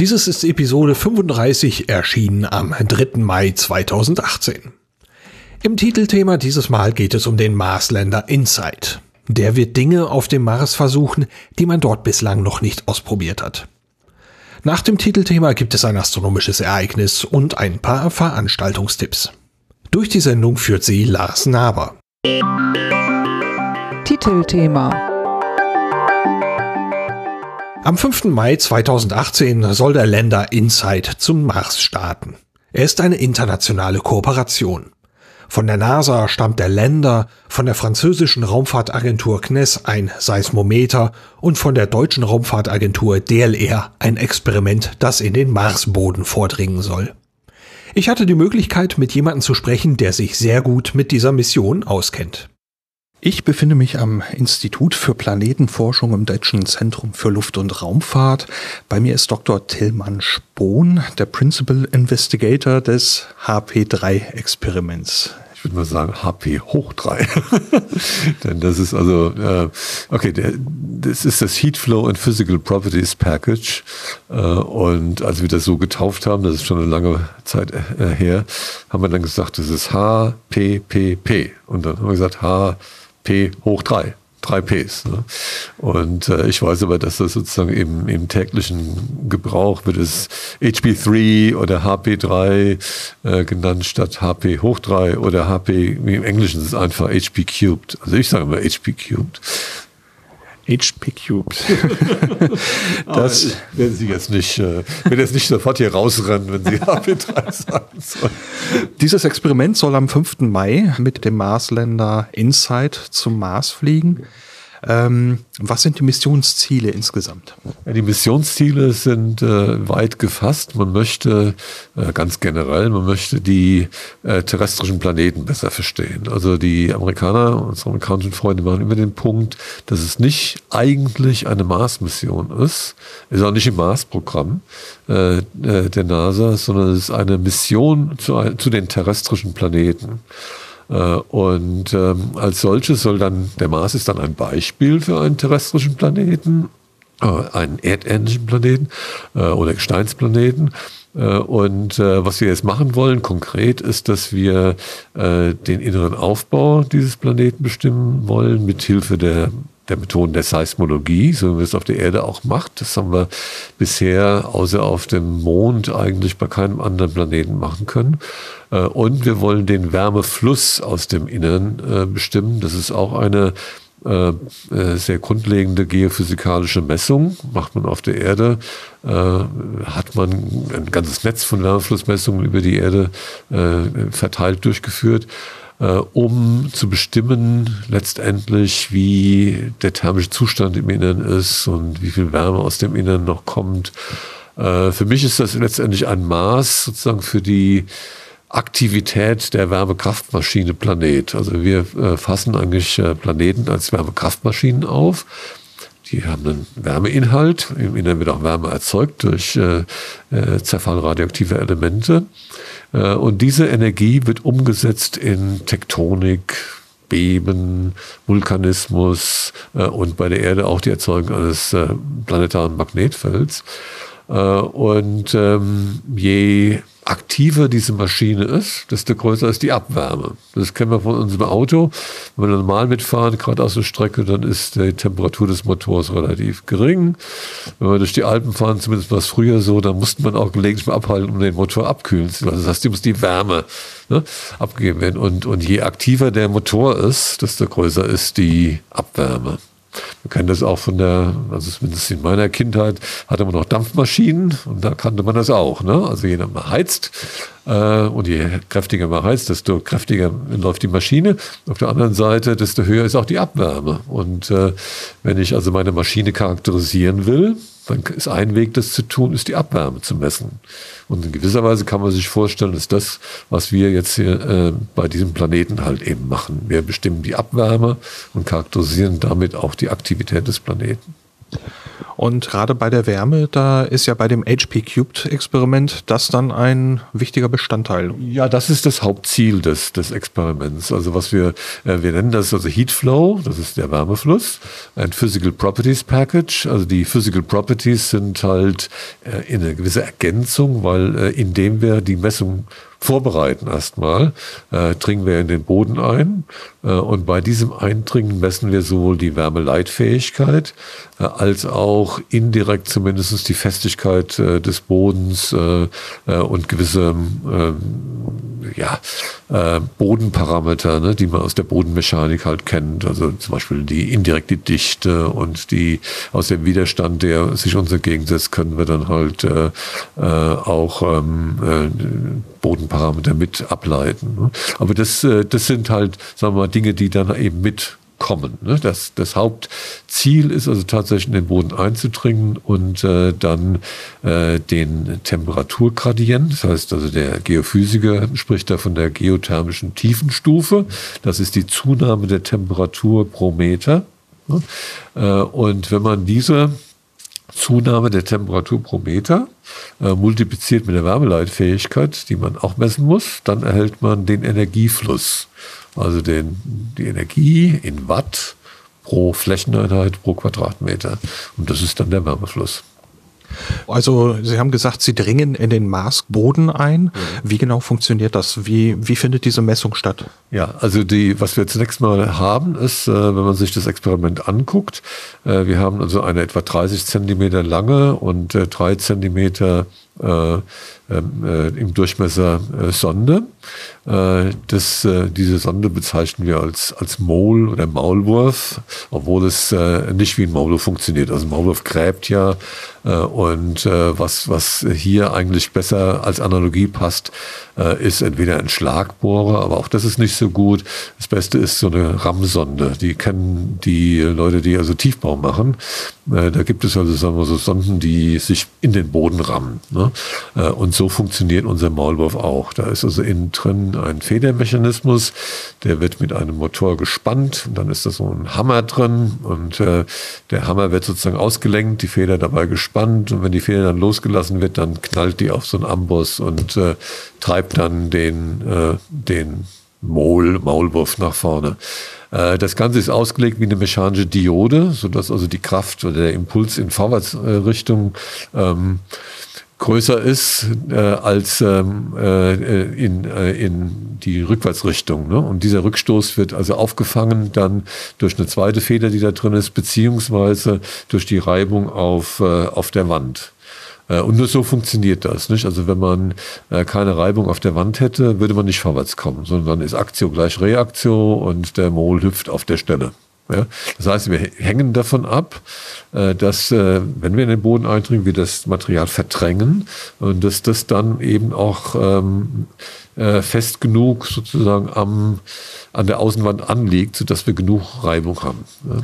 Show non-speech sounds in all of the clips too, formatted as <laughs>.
Dieses ist Episode 35, erschienen am 3. Mai 2018. Im Titelthema dieses Mal geht es um den Marsländer Insight. Der wird Dinge auf dem Mars versuchen, die man dort bislang noch nicht ausprobiert hat. Nach dem Titelthema gibt es ein astronomisches Ereignis und ein paar Veranstaltungstipps. Durch die Sendung führt sie Lars Naber. Titelthema am 5. Mai 2018 soll der Länder Insight zum Mars starten. Er ist eine internationale Kooperation. Von der NASA stammt der Länder, von der französischen Raumfahrtagentur CNES ein Seismometer und von der deutschen Raumfahrtagentur DLR ein Experiment, das in den Marsboden vordringen soll. Ich hatte die Möglichkeit, mit jemandem zu sprechen, der sich sehr gut mit dieser Mission auskennt. Ich befinde mich am Institut für Planetenforschung im Deutschen Zentrum für Luft- und Raumfahrt. Bei mir ist Dr. Tillmann Spohn, der Principal Investigator des HP3-Experiments. Ich würde mal sagen HP hoch 3. <laughs> Denn das ist also, äh, okay, der, das ist das Heat Flow and Physical Properties Package. Äh, und als wir das so getauft haben, das ist schon eine lange Zeit äh, her, haben wir dann gesagt, das ist HPPP. Und dann haben wir gesagt, H P hoch 3. 3 Ps. Ne? Und äh, ich weiß aber, dass das sozusagen im, im täglichen Gebrauch wird es HP3 oder HP3 äh, genannt statt HP hoch 3 oder HP, im Englischen ist es einfach HP cubed. Also ich sage immer HP cubed. HP Cubed. <laughs> <laughs> das werden Sie jetzt nicht, äh, werden jetzt nicht sofort hier rausrennen, wenn Sie <laughs> HP3 sagen sollen. Dieses Experiment soll am 5. Mai mit dem Marsländer Insight zum Mars fliegen. Ähm, was sind die Missionsziele insgesamt? Ja, die Missionsziele sind äh, weit gefasst. Man möchte äh, ganz generell, man möchte die äh, terrestrischen Planeten besser verstehen. Also die Amerikaner, unsere amerikanischen Freunde machen immer den Punkt, dass es nicht eigentlich eine Mars-Mission ist, ist auch nicht im Mars-Programm äh, äh, der NASA, sondern es ist eine Mission zu, zu den terrestrischen Planeten. Äh, und ähm, als solches soll dann, der Mars ist dann ein Beispiel für einen terrestrischen Planeten, äh, einen erdähnlichen Planeten äh, oder Gesteinsplaneten. Und was wir jetzt machen wollen konkret ist, dass wir den inneren Aufbau dieses Planeten bestimmen wollen mit Hilfe der der Methoden der Seismologie, so wie man es auf der Erde auch macht. Das haben wir bisher außer auf dem Mond eigentlich bei keinem anderen Planeten machen können. Äh, und wir wollen den Wärmefluss aus dem Innern äh, bestimmen. Das ist auch eine äh, sehr grundlegende geophysikalische Messung. Macht man auf der Erde, hat man ein ganzes Netz von Wärmeflussmessungen über die Erde verteilt durchgeführt um zu bestimmen letztendlich, wie der thermische Zustand im Innern ist und wie viel Wärme aus dem Innern noch kommt. Äh, für mich ist das letztendlich ein Maß sozusagen für die Aktivität der Wärmekraftmaschine Planet. Also wir äh, fassen eigentlich äh, Planeten als Wärmekraftmaschinen auf. Die haben einen Wärmeinhalt. Im Innern wird auch Wärme erzeugt durch äh, äh, Zerfall radioaktiver Elemente. Äh, und diese Energie wird umgesetzt in Tektonik, Beben, Vulkanismus äh, und bei der Erde auch die Erzeugung eines äh, planetaren Magnetfelds. Und ähm, je aktiver diese Maschine ist, desto größer ist die Abwärme. Das kennen wir von unserem Auto. Wenn wir normal mitfahren, gerade aus der Strecke, dann ist die Temperatur des Motors relativ gering. Wenn wir durch die Alpen fahren, zumindest war es früher so, dann musste man auch gelegentlich mal abhalten, um den Motor abkühlen zu lassen. Das heißt, die muss die Wärme ne, abgegeben werden. Und, und je aktiver der Motor ist, desto größer ist die Abwärme. Wir kennen das auch von der, also zumindest in meiner Kindheit hatte man noch Dampfmaschinen und da kannte man das auch. Ne? Also jeder mal heizt äh, und je kräftiger man heizt, desto kräftiger läuft die Maschine. Auf der anderen Seite, desto höher ist auch die Abwärme. Und äh, wenn ich also meine Maschine charakterisieren will, dann ist ein Weg, das zu tun, ist die Abwärme zu messen. Und in gewisser Weise kann man sich vorstellen, dass das, was wir jetzt hier äh, bei diesem Planeten halt eben machen. Wir bestimmen die Abwärme und charakterisieren damit auch die Aktivität des Planeten. Und gerade bei der Wärme, da ist ja bei dem HP Cubed Experiment das dann ein wichtiger Bestandteil. Ja, das ist das Hauptziel des, des Experiments. Also was wir, äh, wir nennen das also Heat Flow, das ist der Wärmefluss, ein Physical Properties Package. Also die Physical Properties sind halt äh, in eine gewisse Ergänzung, weil äh, indem wir die Messung vorbereiten erstmal, äh, dringen wir in den Boden ein äh, und bei diesem Eindringen messen wir sowohl die Wärmeleitfähigkeit äh, als auch indirekt zumindest die Festigkeit äh, des Bodens äh, äh, und gewisse ähm, ja, äh, Bodenparameter, ne, die man aus der Bodenmechanik halt kennt. Also zum Beispiel die indirekte Dichte und die aus dem Widerstand, der sich uns entgegensetzt, können wir dann halt äh, äh, auch ähm, äh, Bodenparameter mit ableiten. Ne? Aber das, äh, das sind halt, sagen wir mal, Dinge, die dann eben mit kommen. Ne? Das, das Hauptziel ist also tatsächlich in den Boden einzudringen und äh, dann äh, den Temperaturgradient, das heißt also der Geophysiker spricht da von der geothermischen Tiefenstufe, das ist die Zunahme der Temperatur pro Meter. Ne? Und wenn man diese Zunahme der Temperatur pro Meter äh, multipliziert mit der Wärmeleitfähigkeit, die man auch messen muss, dann erhält man den Energiefluss also den, die Energie in Watt pro Flächeneinheit pro Quadratmeter. Und das ist dann der Wärmefluss. Also Sie haben gesagt, Sie dringen in den Marsboden ein. Wie genau funktioniert das? Wie, wie findet diese Messung statt? Ja, also die, was wir zunächst mal haben, ist, äh, wenn man sich das Experiment anguckt, äh, wir haben also eine etwa 30 Zentimeter lange und äh, drei Zentimeter äh, ähm, äh, im Durchmesser äh, Sonde. Äh, das, äh, diese Sonde bezeichnen wir als, als Mole oder Maulwurf, obwohl es äh, nicht wie ein Maulwurf funktioniert. Also ein Maulwurf gräbt ja und was, was hier eigentlich besser als Analogie passt, ist entweder ein Schlagbohrer, aber auch das ist nicht so gut. Das Beste ist so eine Rammsonde. Die kennen die Leute, die also Tiefbau machen. Da gibt es also sagen wir so Sonden, die sich in den Boden rammen. Ne? Und so funktioniert unser Maulwurf auch. Da ist also innen drin ein Federmechanismus, der wird mit einem Motor gespannt und dann ist da so ein Hammer drin und äh, der Hammer wird sozusagen ausgelenkt, die Feder dabei gespannt und wenn die Feder dann losgelassen wird, dann knallt die auf so einen Amboss und äh, treibt dann den, äh, den Maul, Maulwurf nach vorne. Äh, das Ganze ist ausgelegt wie eine mechanische Diode, sodass also die Kraft oder der Impuls in Vorwärtsrichtung ähm, größer ist äh, als ähm, äh, in, äh, in die Rückwärtsrichtung. Ne? Und dieser Rückstoß wird also aufgefangen dann durch eine zweite Feder, die da drin ist, beziehungsweise durch die Reibung auf, äh, auf der Wand. Äh, und nur so funktioniert das. Nicht? Also wenn man äh, keine Reibung auf der Wand hätte, würde man nicht vorwärts kommen, sondern dann ist Aktio gleich Reaktio und der Mol hüpft auf der Stelle. Ja? Das heißt, wir hängen davon ab, äh, dass, äh, wenn wir in den Boden eindringen, wir das Material verdrängen und dass das dann eben auch ähm, äh, fest genug sozusagen am, an der Außenwand anliegt, sodass wir genug Reibung haben. Ja?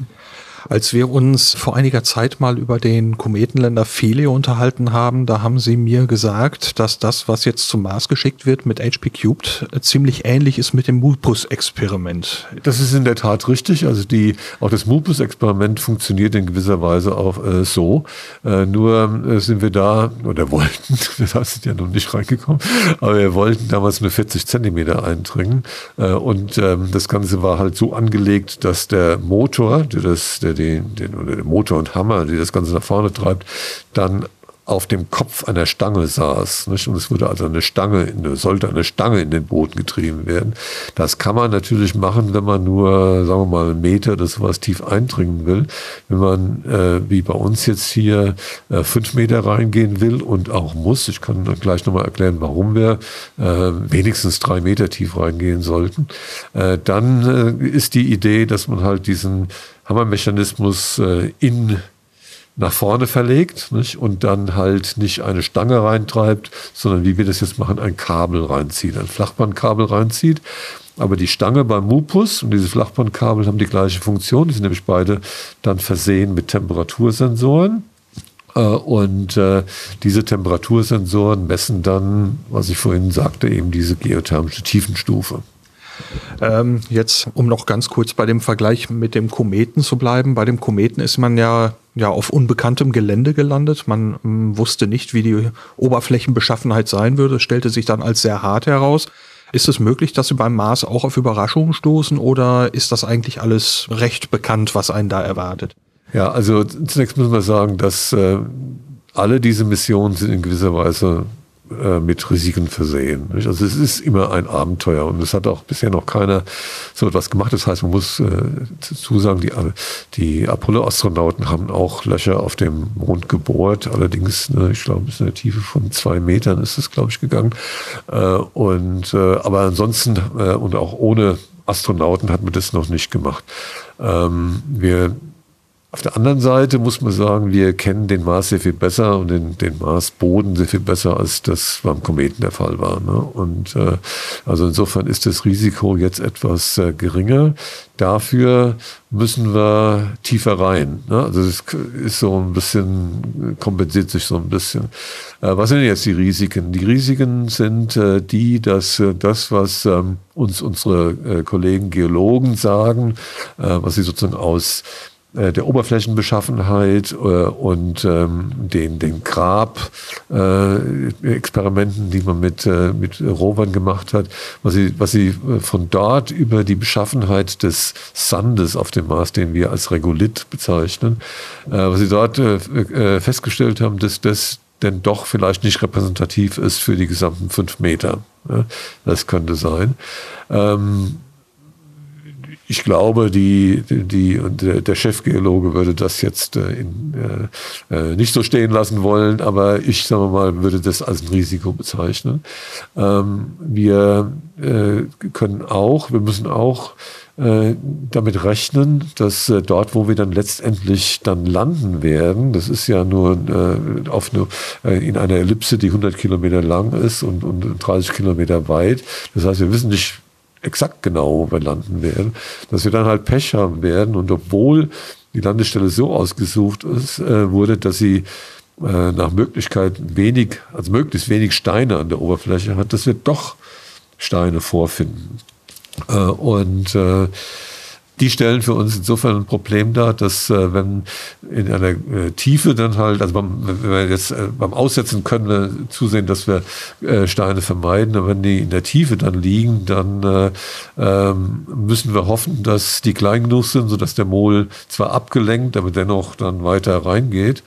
Als wir uns vor einiger Zeit mal über den Kometenländer Philae unterhalten haben, da haben sie mir gesagt, dass das, was jetzt zum Mars geschickt wird mit HP Cubed, ziemlich ähnlich ist mit dem Mupus-Experiment. Das ist in der Tat richtig. Also die, auch das Mupus-Experiment funktioniert in gewisser Weise auch äh, so. Äh, nur äh, sind wir da, oder <laughs> wollten, da sind ja noch nicht reingekommen, aber wir wollten damals nur 40 Zentimeter eindringen. Äh, und ähm, das Ganze war halt so angelegt, dass der Motor, der das, der den, den, oder der Motor und Hammer, die das Ganze nach vorne treibt, dann auf dem Kopf einer Stange saß. Nicht? Und es würde also eine Stange, sollte eine Stange in den Boden getrieben werden. Das kann man natürlich machen, wenn man nur, sagen wir mal, einen Meter oder sowas tief eindringen will. Wenn man, äh, wie bei uns jetzt hier, äh, fünf Meter reingehen will und auch muss, ich kann gleich nochmal erklären, warum wir äh, wenigstens drei Meter tief reingehen sollten, äh, dann äh, ist die Idee, dass man halt diesen Hammermechanismus äh, in nach vorne verlegt nicht? und dann halt nicht eine Stange reintreibt, sondern wie wir das jetzt machen, ein Kabel reinzieht, ein Flachbandkabel reinzieht. Aber die Stange beim Mupus und diese Flachbandkabel haben die gleiche Funktion. Die sind nämlich beide dann versehen mit Temperatursensoren. Äh, und äh, diese Temperatursensoren messen dann, was ich vorhin sagte, eben diese geothermische Tiefenstufe. Ähm, jetzt, um noch ganz kurz bei dem Vergleich mit dem Kometen zu bleiben. Bei dem Kometen ist man ja, ja auf unbekanntem Gelände gelandet. Man ähm, wusste nicht, wie die Oberflächenbeschaffenheit sein würde. Es stellte sich dann als sehr hart heraus. Ist es möglich, dass Sie beim Mars auch auf Überraschungen stoßen oder ist das eigentlich alles recht bekannt, was einen da erwartet? Ja, also zunächst müssen wir sagen, dass äh, alle diese Missionen sind in gewisser Weise äh, mit Risiken versehen. Nicht? Also es ist immer ein Abenteuer und es hat auch bisher noch keiner so etwas gemacht. Das heißt, man muss äh, dazu sagen, die, die Apollo-Astronauten haben auch Löcher auf dem Mond gebohrt. Allerdings, ne, ich glaube, bis in der Tiefe von zwei Metern ist es, glaube ich, gegangen. Äh, und äh, aber ansonsten äh, und auch ohne Astronauten hat man das noch nicht gemacht. Ähm, wir auf der anderen Seite muss man sagen, wir kennen den Mars sehr viel besser und den, den Marsboden sehr viel besser, als das beim Kometen der Fall war. Ne? Und äh, also insofern ist das Risiko jetzt etwas äh, geringer. Dafür müssen wir tiefer rein. Ne? Also es ist so ein bisschen, kompensiert sich so ein bisschen. Äh, was sind jetzt die Risiken? Die Risiken sind äh, die, dass äh, das, was ähm, uns unsere äh, Kollegen Geologen sagen, äh, was sie sozusagen aus der Oberflächenbeschaffenheit äh, und ähm, den, den Grab-Experimenten, äh, die man mit, äh, mit Rovern gemacht hat, was sie, was sie äh, von dort über die Beschaffenheit des Sandes auf dem Mars, den wir als Regolith bezeichnen, äh, was sie dort äh, festgestellt haben, dass das denn doch vielleicht nicht repräsentativ ist für die gesamten fünf Meter. Das könnte sein. Ähm, ich glaube, die, die, der Chefgeologe würde das jetzt äh, in, äh, äh, nicht so stehen lassen wollen, aber ich, sage mal, würde das als ein Risiko bezeichnen. Ähm, wir äh, können auch, wir müssen auch äh, damit rechnen, dass äh, dort, wo wir dann letztendlich dann landen werden, das ist ja nur äh, auf eine, äh, in einer Ellipse, die 100 Kilometer lang ist und, und 30 Kilometer weit. Das heißt, wir wissen nicht, exakt genau, wo wir landen werden, dass wir dann halt Pech haben werden. Und obwohl die Landestelle so ausgesucht ist, äh, wurde, dass sie äh, nach Möglichkeit wenig, also möglichst wenig Steine an der Oberfläche hat, dass wir doch Steine vorfinden. Äh, und äh, die stellen für uns insofern ein Problem dar, dass äh, wenn in einer äh, Tiefe dann halt, also beim, wenn wir jetzt äh, beim Aussetzen können wir zusehen, dass wir äh, Steine vermeiden, aber wenn die in der Tiefe dann liegen, dann äh, ähm, müssen wir hoffen, dass die klein genug sind, sodass der Mol zwar abgelenkt, aber dennoch dann weiter reingeht.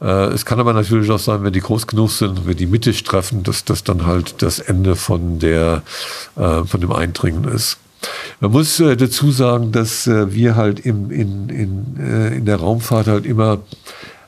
Äh, es kann aber natürlich auch sein, wenn die groß genug sind, wenn die mittig treffen, dass das dann halt das Ende von der, von dem Eindringen ist. Man muss äh, dazu sagen, dass äh, wir halt im, in, in, äh, in der Raumfahrt halt immer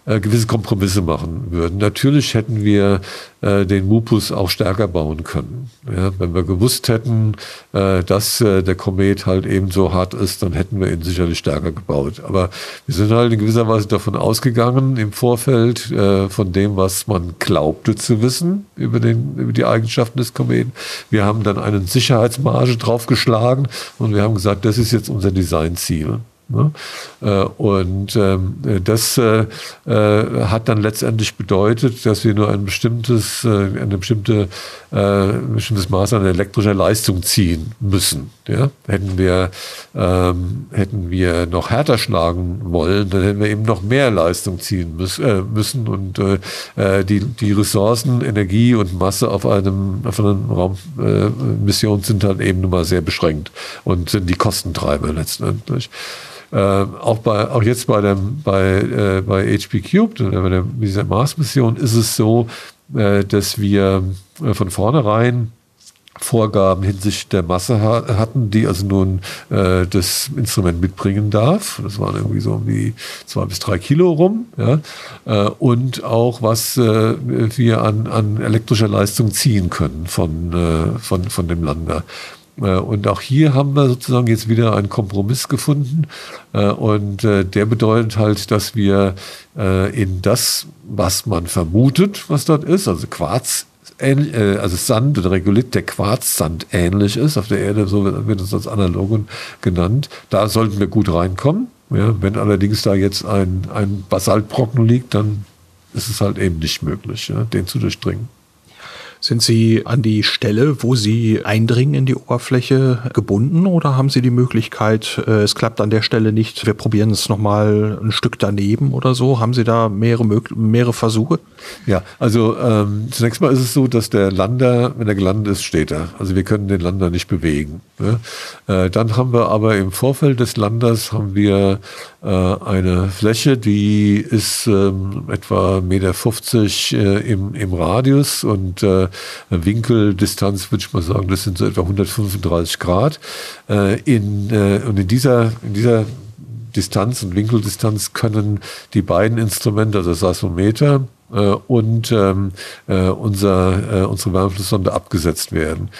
äh, gewisse Kompromisse machen würden. Natürlich hätten wir äh, den Mupus auch stärker bauen können. Ja, wenn wir gewusst hätten, äh, dass äh, der Komet halt eben so hart ist, dann hätten wir ihn sicherlich stärker gebaut. Aber wir sind halt in gewisser Weise davon ausgegangen im Vorfeld äh, von dem, was man glaubte zu wissen über, den, über die Eigenschaften des Kometen. Wir haben dann eine Sicherheitsmarge draufgeschlagen und wir haben gesagt, das ist jetzt unser Designziel. Ne? Äh, und ähm, das äh, äh, hat dann letztendlich bedeutet, dass wir nur ein bestimmtes, eine bestimmte, ein bestimmtes Maß an elektrischer Leistung ziehen müssen. Ja? Hätten, wir, ähm, hätten wir noch härter schlagen wollen, dann hätten wir eben noch mehr Leistung ziehen müssen und die, die Ressourcen, Energie und Masse auf einem, auf einer Raummission sind dann eben nun mal sehr beschränkt und sind die Kostentreiber letztendlich. Äh, auch, bei, auch jetzt bei, dem, bei, äh, bei HP Cubed oder bei der, dieser Mars-Mission ist es so, äh, dass wir äh, von vornherein Vorgaben hinsichtlich der Masse hatten, die also nun äh, das Instrument mitbringen darf. Das waren irgendwie so um die zwei bis drei Kilo rum. Ja? Äh, und auch, was äh, wir an, an elektrischer Leistung ziehen können von, äh, von, von dem Lander. Äh, und auch hier haben wir sozusagen jetzt wieder einen Kompromiss gefunden. Äh, und äh, der bedeutet halt, dass wir in das, was man vermutet, was dort ist, also Quarz, also Sand oder Regolith, der Quarzsand ähnlich ist, auf der Erde, so wird es als Analogon genannt, da sollten wir gut reinkommen. Ja, wenn allerdings da jetzt ein, ein Basaltbrocken liegt, dann ist es halt eben nicht möglich, ja, den zu durchdringen. Sind Sie an die Stelle, wo Sie eindringen in die Oberfläche gebunden oder haben Sie die Möglichkeit, äh, es klappt an der Stelle nicht, wir probieren es nochmal ein Stück daneben oder so? Haben Sie da mehrere, mehrere Versuche? Ja, also ähm, zunächst mal ist es so, dass der Lander, wenn er gelandet ist, steht er. Also wir können den Lander nicht bewegen. Ne? Äh, dann haben wir aber im Vorfeld des Landers haben wir äh, eine Fläche, die ist ähm, etwa 1,50 Meter äh, im, im Radius und äh, Winkeldistanz, würde ich mal sagen, das sind so etwa 135 Grad. Äh, in, äh, und in dieser, in dieser Distanz und Winkeldistanz können die beiden Instrumente, also das Seismometer äh, und ähm, äh, unser, unsere Wärmeflusssonde abgesetzt werden.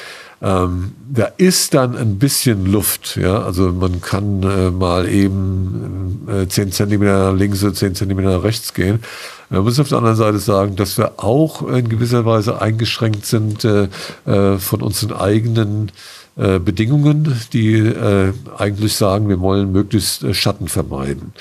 Ähm, da ist dann ein bisschen Luft, ja, also man kann äh, mal eben äh, 10 Zentimeter links oder 10 Zentimeter rechts gehen. Man muss auf der anderen Seite sagen, dass wir auch in gewisser Weise eingeschränkt sind äh, äh von unseren eigenen äh, Bedingungen, die äh, eigentlich sagen, wir wollen möglichst äh, Schatten vermeiden.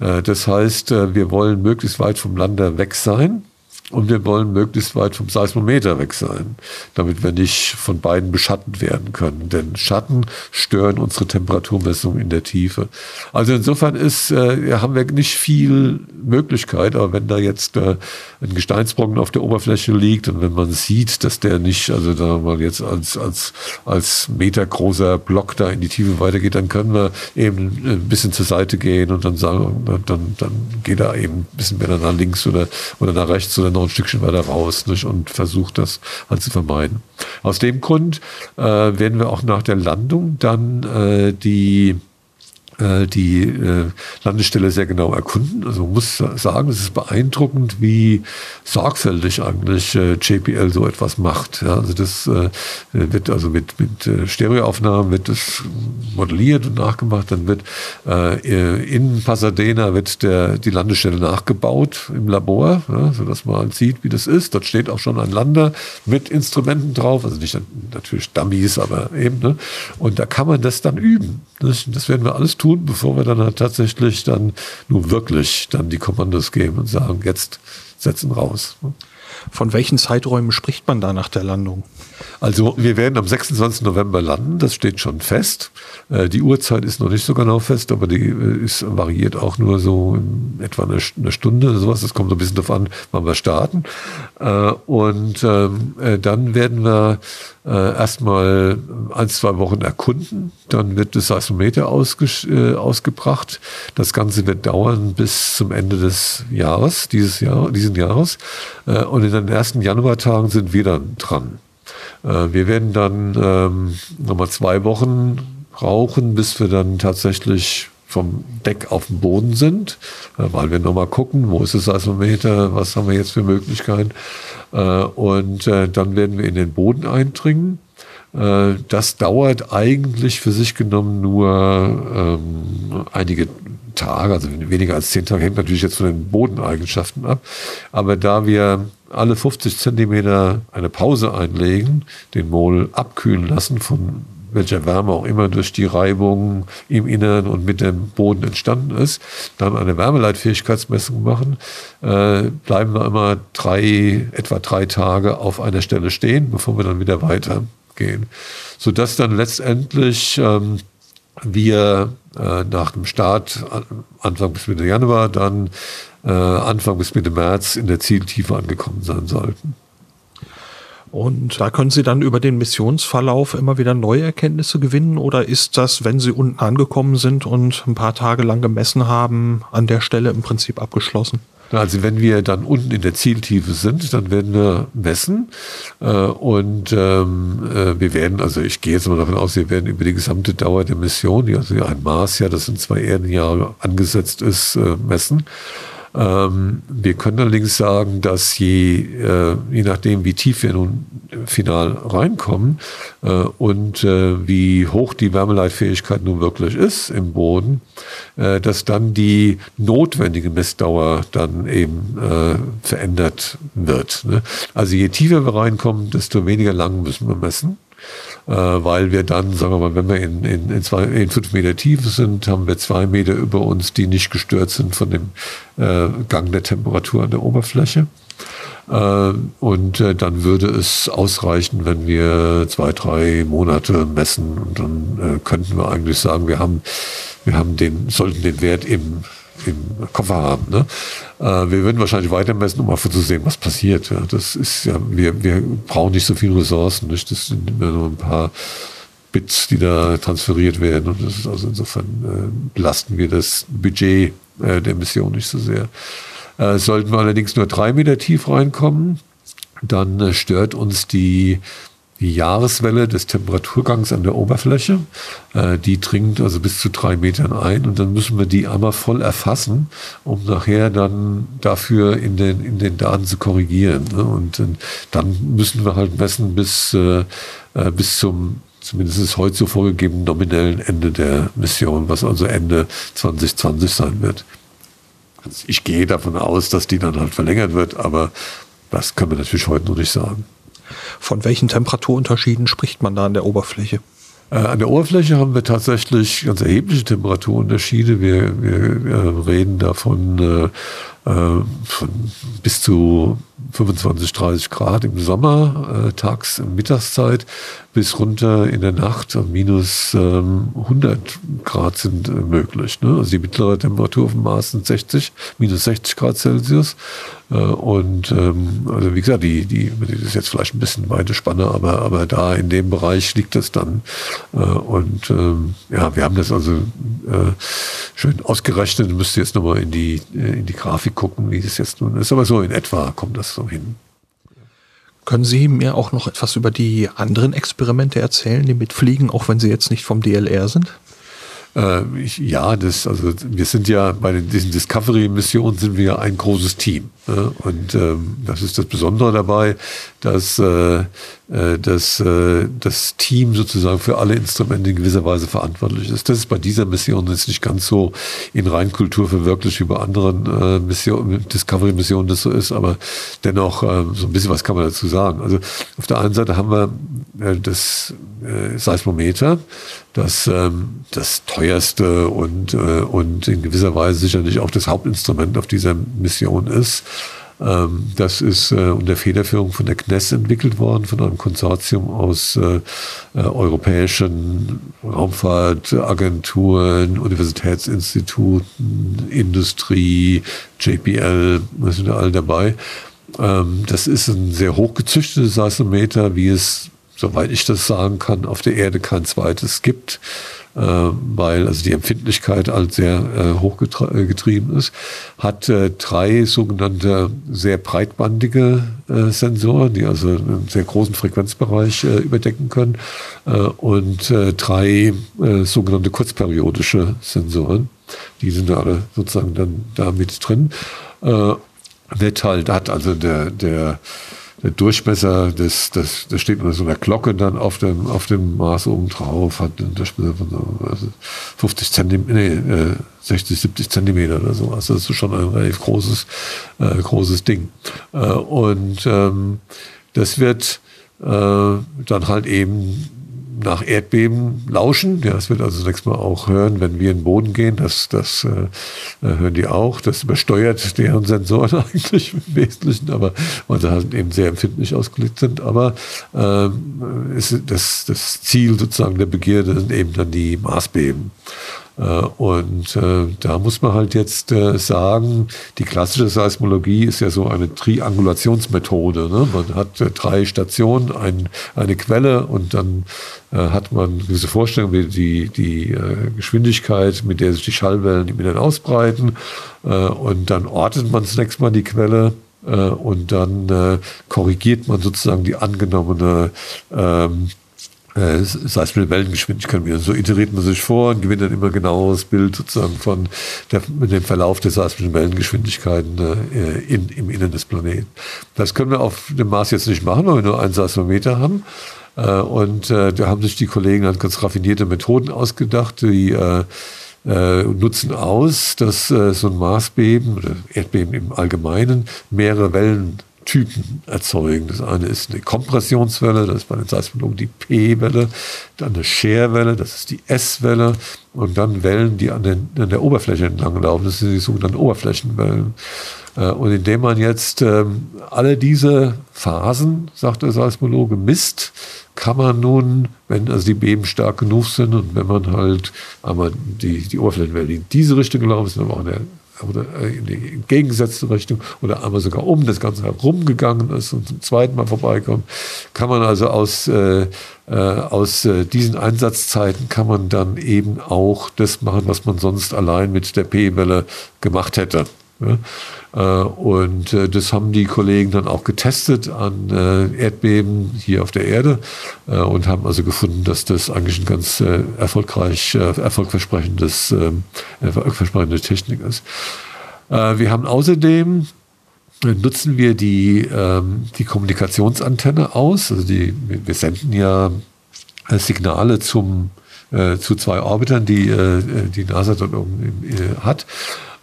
Äh, das heißt, wir wollen möglichst weit vom Lander weg sein. Und wir wollen möglichst weit vom Seismometer weg sein, damit wir nicht von beiden beschattet werden können. Denn Schatten stören unsere Temperaturmessung in der Tiefe. Also insofern ist, äh, haben wir nicht viel Möglichkeit, aber wenn da jetzt äh, ein Gesteinsbrocken auf der Oberfläche liegt und wenn man sieht, dass der nicht, also da mal jetzt als, als, als metergroßer Block da in die Tiefe weitergeht, dann können wir eben ein bisschen zur Seite gehen und dann sagen, dann, dann geht er eben ein bisschen mehr nach links oder, oder nach rechts oder noch ein Stückchen weiter raus nicht? und versucht das halt zu vermeiden. Aus dem Grund äh, werden wir auch nach der Landung dann äh, die äh, die äh, Landestelle sehr genau erkunden. Also man muss sagen, es ist beeindruckend, wie sorgfältig eigentlich äh, JPL so etwas macht. Ja, also das wird also mit, mit Stereoaufnahmen wird das modelliert und nachgemacht. Dann wird in Pasadena wird der, die Landestelle nachgebaut im Labor, ja, sodass man halt sieht, wie das ist. Dort steht auch schon ein Lander mit Instrumenten drauf, also nicht natürlich Dummies, aber eben. Ne? Und da kann man das dann üben. Das, das werden wir alles tun tun, bevor wir dann halt tatsächlich dann nur wirklich dann die Kommandos geben und sagen, jetzt setzen raus. Von welchen Zeiträumen spricht man da nach der Landung? Also wir werden am 26. November landen, das steht schon fest. Äh, die Uhrzeit ist noch nicht so genau fest, aber die äh, ist variiert auch nur so etwa eine, Stunde, sowas. Das kommt so ein bisschen darauf an, wann wir starten. Äh, und ähm, dann werden wir erstmal ein, zwei Wochen erkunden. Dann wird das Seismometer ausgebracht. Das Ganze wird dauern bis zum Ende des Jahres, dieses Jahr, diesen Jahres. Und in den ersten Januartagen sind wir dann dran. Äh, wir werden dann ähm, nochmal zwei Wochen brauchen, bis wir dann tatsächlich vom Deck auf dem Boden sind, äh, weil wir nochmal gucken, wo ist das Seismometer, was haben wir jetzt für Möglichkeiten. Äh, und dann werden wir in den Boden eindringen. Das dauert eigentlich für sich genommen nur ähm, einige Tage, also weniger als zehn Tage, hängt natürlich jetzt von den Bodeneigenschaften ab. Aber da wir alle 50 Zentimeter eine Pause einlegen, den Mol abkühlen lassen von welcher Wärme auch immer durch die Reibung im Inneren und mit dem Boden entstanden ist, dann eine Wärmeleitfähigkeitsmessung machen, äh, bleiben wir immer drei, etwa drei Tage auf einer Stelle stehen, bevor wir dann wieder weitergehen. Sodass dann letztendlich ähm, wir äh, nach dem Start Anfang bis Mitte Januar dann äh, Anfang bis Mitte März in der Zieltiefe angekommen sein sollten. Und da können Sie dann über den Missionsverlauf immer wieder neue Erkenntnisse gewinnen oder ist das, wenn Sie unten angekommen sind und ein paar Tage lang gemessen haben, an der Stelle im Prinzip abgeschlossen? Also wenn wir dann unten in der Zieltiefe sind, dann werden wir messen äh, und ähm, äh, wir werden, also ich gehe jetzt mal davon aus, wir werden über die gesamte Dauer der Mission, die also ein Maß ja, das in zwei Erdenjahre angesetzt ist, äh, messen. Ähm, wir können allerdings sagen, dass je, äh, je nachdem, wie tief wir nun final reinkommen äh, und äh, wie hoch die Wärmeleitfähigkeit nun wirklich ist im Boden, äh, dass dann die notwendige Messdauer dann eben äh, verändert wird. Ne? Also je tiefer wir reinkommen, desto weniger lang müssen wir messen. Äh, weil wir dann, sagen wir mal, wenn wir in, in, in, zwei, in fünf Meter Tiefe sind, haben wir zwei Meter über uns, die nicht gestört sind von dem äh, Gang der Temperatur an der Oberfläche. Äh, und äh, dann würde es ausreichen, wenn wir zwei, drei Monate messen und dann äh, könnten wir eigentlich sagen, wir haben, wir haben den, sollten den Wert im im Koffer haben. Ne? Äh, wir würden wahrscheinlich weiter messen, um einfach zu sehen, was passiert. Ja, das ist ja, wir, wir brauchen nicht so viele Ressourcen. Nicht? Das sind immer nur ein paar Bits, die da transferiert werden. Und das ist also insofern äh, belasten wir das Budget äh, der Mission nicht so sehr. Äh, sollten wir allerdings nur drei Meter tief reinkommen, dann äh, stört uns die, die Jahreswelle des Temperaturgangs an der Oberfläche. Äh, die dringt also bis zu drei Metern ein und dann müssen wir die einmal voll erfassen, um nachher dann dafür in den, in den Daten zu korrigieren. Ne? Und dann müssen wir halt messen bis, äh, äh bis zum zumindest heute so vorgegeben, nominellen Ende der Mission, was also Ende 2020 sein wird. Also ich gehe davon aus, dass die dann halt verlängert wird, aber das können wir natürlich heute noch nicht sagen. Von welchen Temperaturunterschieden spricht man da an der Oberfläche? Äh, an der Oberfläche haben wir tatsächlich ganz erhebliche Temperaturunterschiede. Wir, wir, wir reden davon äh, äh, von bis zu 25, 30 Grad im Sommer, äh, tags, Mittagszeit, bis runter in der Nacht minus ähm, 100 Grad sind äh, möglich. Ne? Also die mittlere Temperatur auf dem Mars sind 60, minus 60 Grad Celsius. Äh, und ähm, also wie gesagt, die, die, das ist jetzt vielleicht ein bisschen weite Spanne, aber, aber da in dem Bereich liegt es dann. Äh, und ähm, ja, wir haben das also äh, schön ausgerechnet. Müsste jetzt nochmal in die, äh, in die Grafik gucken, wie das jetzt nun ist. Aber so in etwa kommt das so hin. Können Sie mir auch noch etwas über die anderen Experimente erzählen, die mitfliegen, auch wenn sie jetzt nicht vom DLR sind? Äh, ich, ja, das, also wir sind ja bei den, diesen Discovery-Missionen sind wir ein großes Team. Und ähm, das ist das Besondere dabei, dass, äh, äh, dass äh, das Team sozusagen für alle Instrumente in gewisser Weise verantwortlich ist. Das ist bei dieser Mission jetzt nicht ganz so in Reinkultur verwirklicht wie bei anderen äh, Mission, Discovery-Missionen das so ist, aber dennoch äh, so ein bisschen was kann man dazu sagen. Also auf der einen Seite haben wir äh, das äh, Seismometer, das ähm, das teuerste und, äh, und in gewisser Weise sicherlich auch das Hauptinstrument auf dieser Mission ist. Ähm, das ist äh, unter Federführung von der CNES entwickelt worden, von einem Konsortium aus äh, äh, europäischen Raumfahrtagenturen, Universitätsinstituten, Industrie, JPL, wir sind alle dabei. Ähm, das ist ein sehr hochgezüchtetes Seismometer, wie es, soweit ich das sagen kann, auf der Erde kein zweites gibt. Äh, weil also die Empfindlichkeit halt sehr äh, hochgetrieben ist, hat äh, drei sogenannte sehr breitbandige Sensoren, die also einen sehr großen Frequenzbereich überdecken können und drei sogenannte kurzperiodische Sensoren. Die sind alle sozusagen dann da mit drin. Wird halt, hat also der, der der Durchmesser des, das, das steht unter so einer Glocke dann auf dem, auf dem Maß oben drauf, hat einen Durchmesser von so, also 50 Zentimeter, nee, 60, 70 Zentimeter oder so. Also das ist schon ein relativ großes, äh, großes Ding. Äh, und ähm, das wird äh, dann halt eben nach Erdbeben lauschen. Ja, das wird also zunächst mal auch hören, wenn wir in den Boden gehen. Das, das äh, äh hören die auch. Das übersteuert deren Sensoren <laughs> eigentlich im Wesentlichen, aber weil sie halt eben sehr empfindlich ausgelegt sind. Aber ähm, ist das, das Ziel sozusagen der Begierde sind eben dann die Maßbeben. Äh, und äh, da muss man halt jetzt äh, sagen, die klassische Seismologie ist ja so eine Triangulationsmethode. Ne? Man hat drei Stationen, ein, eine Quelle und dann hat man gewisse Vorstellung, wie die, die Geschwindigkeit, mit der sich die Schallwellen im Inneren ausbreiten. und dann ortet man zunächst mal die Quelle und dann korrigiert man sozusagen die angenommene ähm, äh, sei mit Wellengeschwindigkeit. So iteriert man sich vor und gewinnt dann immer genaueres Bild sozusagen von der, dem Verlauf der seismischen Wellengeschwindigkeiten äh, in, im Innern des Planeten. Das können wir auf dem Mars jetzt nicht machen, weil wir nur einen Seismometer haben. Äh, und äh, da haben sich die Kollegen dann ganz raffinierte Methoden ausgedacht, die äh, äh, nutzen aus, dass äh, so ein Marsbeben oder Erdbeben im Allgemeinen mehrere Wellen Typen erzeugen. Das eine ist eine Kompressionswelle, das ist bei den Seismologen die P-Welle, dann eine Scherwelle, das ist die S-Welle und dann Wellen, die an, den, an der Oberfläche entlang laufen, das sind die sogenannten Oberflächenwellen. Äh, und indem man jetzt ähm, alle diese Phasen, sagt der Seismologe, misst, kann man nun, wenn also die Beben stark genug sind und wenn man halt einmal die, die Oberflächenwellen in diese Richtung gelaufen sind, aber auch in der oder äh, in die entgegengesetzte Richtung oder einmal sogar um das Ganze herumgegangen ist und zum zweiten Mal vorbeikommt, kann man also aus, äh, äh, aus äh, diesen Einsatzzeiten kann man dann eben auch das machen, was man sonst allein mit der P-Welle gemacht hätte. Ja? Äh, und äh, das haben die Kollegen dann auch getestet an äh, Erdbeben hier auf der Erde und haben also gefunden, dass das eigentlich ein ganz erfolgreich, erfolgversprechendes, erfolgversprechende Technik ist. Wir haben außerdem nutzen wir die, ähm, die Kommunikationsantenne aus. Also die, wir senden ja Signale zum, zu zwei Orbitern, die die NASA dort oben hat.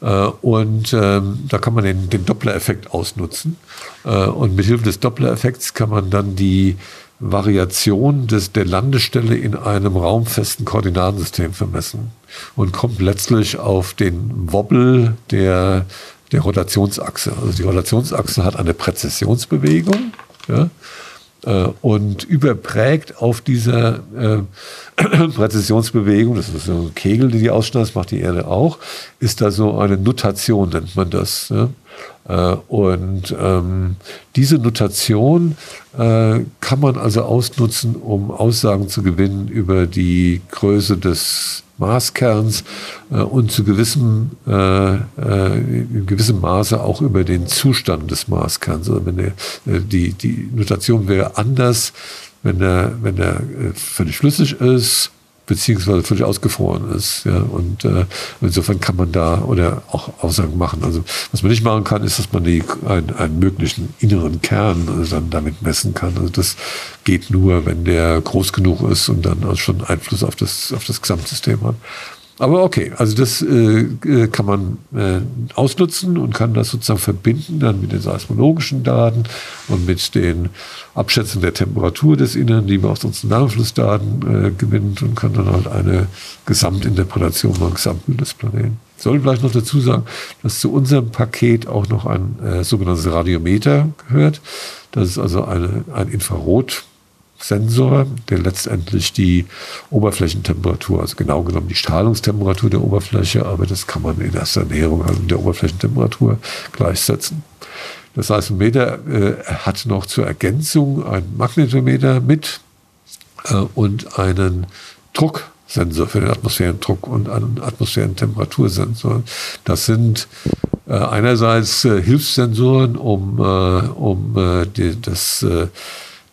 Äh, und ähm, da kann man den, den Doppler-Effekt ausnutzen. Äh, und mit Hilfe des Doppler-Effekts kann man dann die Variation des, der Landestelle in einem raumfesten Koordinatensystem vermessen und kommt letztlich auf den Wobble der, der Rotationsachse. Also die Rotationsachse hat eine Präzessionsbewegung. Ja, und überprägt auf dieser äh, <clears throat> Präzisionsbewegung, das ist so ein Kegel, die die ausschneidet, macht die Erde auch, ist da so eine Notation, nennt man das. Ne? Äh, und ähm, diese Notation äh, kann man also ausnutzen, um Aussagen zu gewinnen über die Größe des Maßkerns äh, und zu gewissem, äh, äh, in gewissem Maße auch über den Zustand des Maßkerns. Also wenn der, äh, die, die Notation wäre anders, wenn der, wenn der äh, völlig flüssig ist, beziehungsweise völlig ausgefroren ist. Ja, und äh, insofern kann man da oder auch Aussagen machen. Also was man nicht machen kann, ist, dass man die, einen, einen möglichen inneren Kern also dann damit messen kann. Also das geht nur, wenn der groß genug ist und dann auch schon Einfluss auf das, auf das Gesamtsystem hat. Aber okay, also das äh, äh, kann man äh, ausnutzen und kann das sozusagen verbinden dann mit den seismologischen Daten und mit den Abschätzungen der Temperatur des Inneren, die man aus unseren Darmflussdaten äh, gewinnt und kann dann halt eine Gesamtinterpretation beim Gesamtbild des Planeten. Ich soll vielleicht noch dazu sagen, dass zu unserem Paket auch noch ein äh, sogenanntes Radiometer gehört. Das ist also eine, ein Infrarot Sensor, der letztendlich die Oberflächentemperatur, also genau genommen die Strahlungstemperatur der Oberfläche, aber das kann man in erster Näherung also der Oberflächentemperatur gleichsetzen. Das heißt, ein Meter äh, hat noch zur Ergänzung ein Magnetometer mit äh, und einen Drucksensor für den Atmosphärendruck und einen Atmosphärentemperatursensor. Das sind äh, einerseits äh, Hilfssensoren, um, äh, um äh, die, das äh,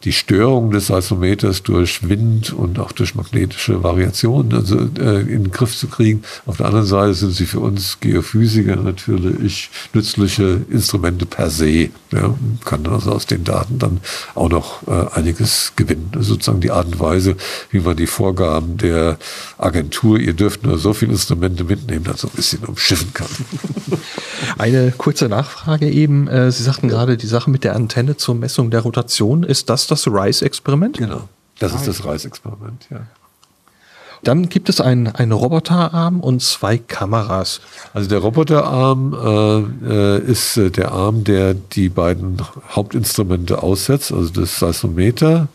die Störung des Seismometers durch Wind und auch durch magnetische Variationen also, äh, in den Griff zu kriegen. Auf der anderen Seite sind sie für uns Geophysiker natürlich nützliche Instrumente per se. Ja, kann also aus den Daten dann auch noch äh, einiges gewinnen. Ist sozusagen die Art und Weise, wie man die Vorgaben der Agentur, ihr dürft nur so viele Instrumente mitnehmen, dann so ein bisschen umschiffen kann. <laughs> Eine kurze Nachfrage eben. Äh, sie sagten gerade die Sache mit der Antenne zur Messung der Rotation. Ist das das RISE-Experiment? Genau. Das ist das RISE-Experiment, ja. Dann gibt es einen, einen Roboterarm und zwei Kameras. Also der Roboterarm äh, äh ist äh, der Arm, der die beiden Hauptinstrumente aussetzt, also das Seismometer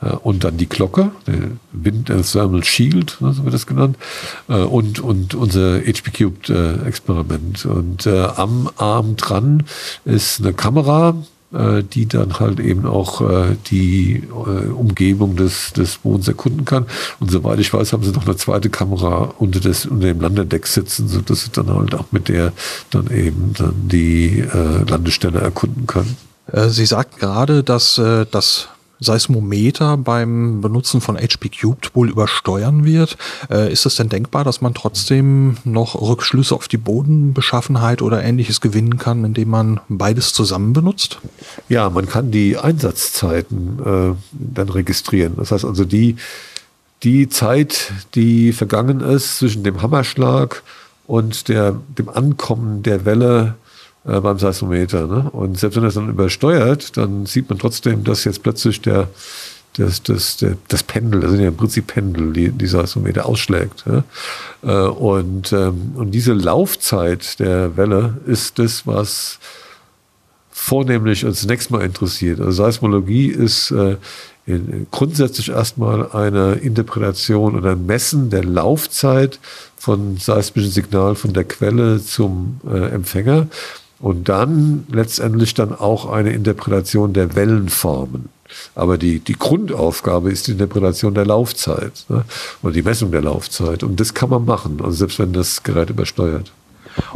äh, und dann die Glocke, der Wind Thermal Shield, ne, so wird das genannt, äh, und, und unser HP Cubed äh, Experiment. Und am Arm dran ist eine Kamera, die dann halt eben auch die Umgebung des, des Bodens erkunden kann. Und soweit ich weiß, haben sie noch eine zweite Kamera unter, des, unter dem Landedeck sitzen, sodass sie dann halt auch mit der dann eben dann die Landestelle erkunden können. Sie sagten gerade, dass das Seismometer beim Benutzen von HP Cubed wohl übersteuern wird. Äh, ist es denn denkbar, dass man trotzdem noch Rückschlüsse auf die Bodenbeschaffenheit oder ähnliches gewinnen kann, indem man beides zusammen benutzt? Ja, man kann die Einsatzzeiten äh, dann registrieren. Das heißt also die, die Zeit, die vergangen ist zwischen dem Hammerschlag und der, dem Ankommen der Welle äh, beim Seismometer. Ne? Und selbst wenn es dann übersteuert, dann sieht man trotzdem, dass jetzt plötzlich der das, das, das, das Pendel, das sind ja im Prinzip Pendel, die, die Seismometer ausschlägt. Ja? Äh, und, ähm, und diese Laufzeit der Welle ist das, was vornehmlich uns nächstes Mal interessiert. Also Seismologie ist äh, grundsätzlich erstmal eine Interpretation oder ein Messen der Laufzeit von seismischen Signal von der Quelle zum äh, Empfänger und dann letztendlich dann auch eine Interpretation der Wellenformen. Aber die, die Grundaufgabe ist die Interpretation der Laufzeit ne? oder die Messung der Laufzeit. Und das kann man machen, also selbst wenn das Gerät übersteuert.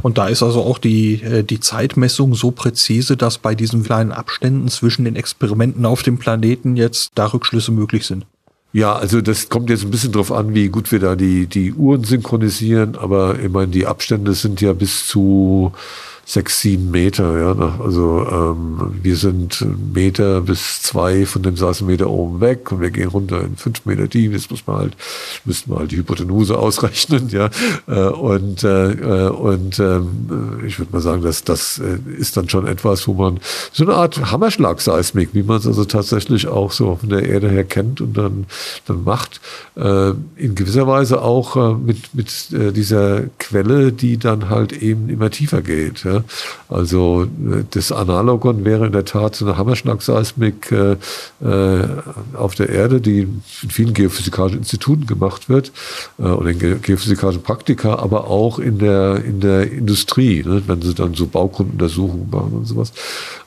Und da ist also auch die, äh, die Zeitmessung so präzise, dass bei diesen kleinen Abständen zwischen den Experimenten auf dem Planeten jetzt da Rückschlüsse möglich sind. Ja, also das kommt jetzt ein bisschen drauf an, wie gut wir da die, die Uhren synchronisieren, aber ich meine, die Abstände sind ja bis zu sechs, sieben Meter. Ja, also ähm, wir sind Meter bis zwei von dem Seismometer oben weg und wir gehen runter in fünf Meter tief. Jetzt muss man halt, müssten wir halt die Hypotenuse ausrechnen. Ja, äh, und äh, und ähm, ich würde mal sagen, dass das äh, ist dann schon etwas, wo man so eine Art Hammerschlag-Seismik, wie man es also tatsächlich auch so von der Erde her kennt und dann dann macht, äh, in gewisser Weise auch äh, mit mit äh, dieser Quelle, die dann halt eben immer tiefer geht. Ja. Also äh, das Analogon wäre in der Tat so eine Hammerschlagseismik äh, äh, auf der Erde, die in vielen geophysikalischen Instituten gemacht wird äh, oder in ge geophysikalischen Praktika, aber auch in der, in der Industrie, ne, wenn sie dann so Baugrunduntersuchungen machen und sowas.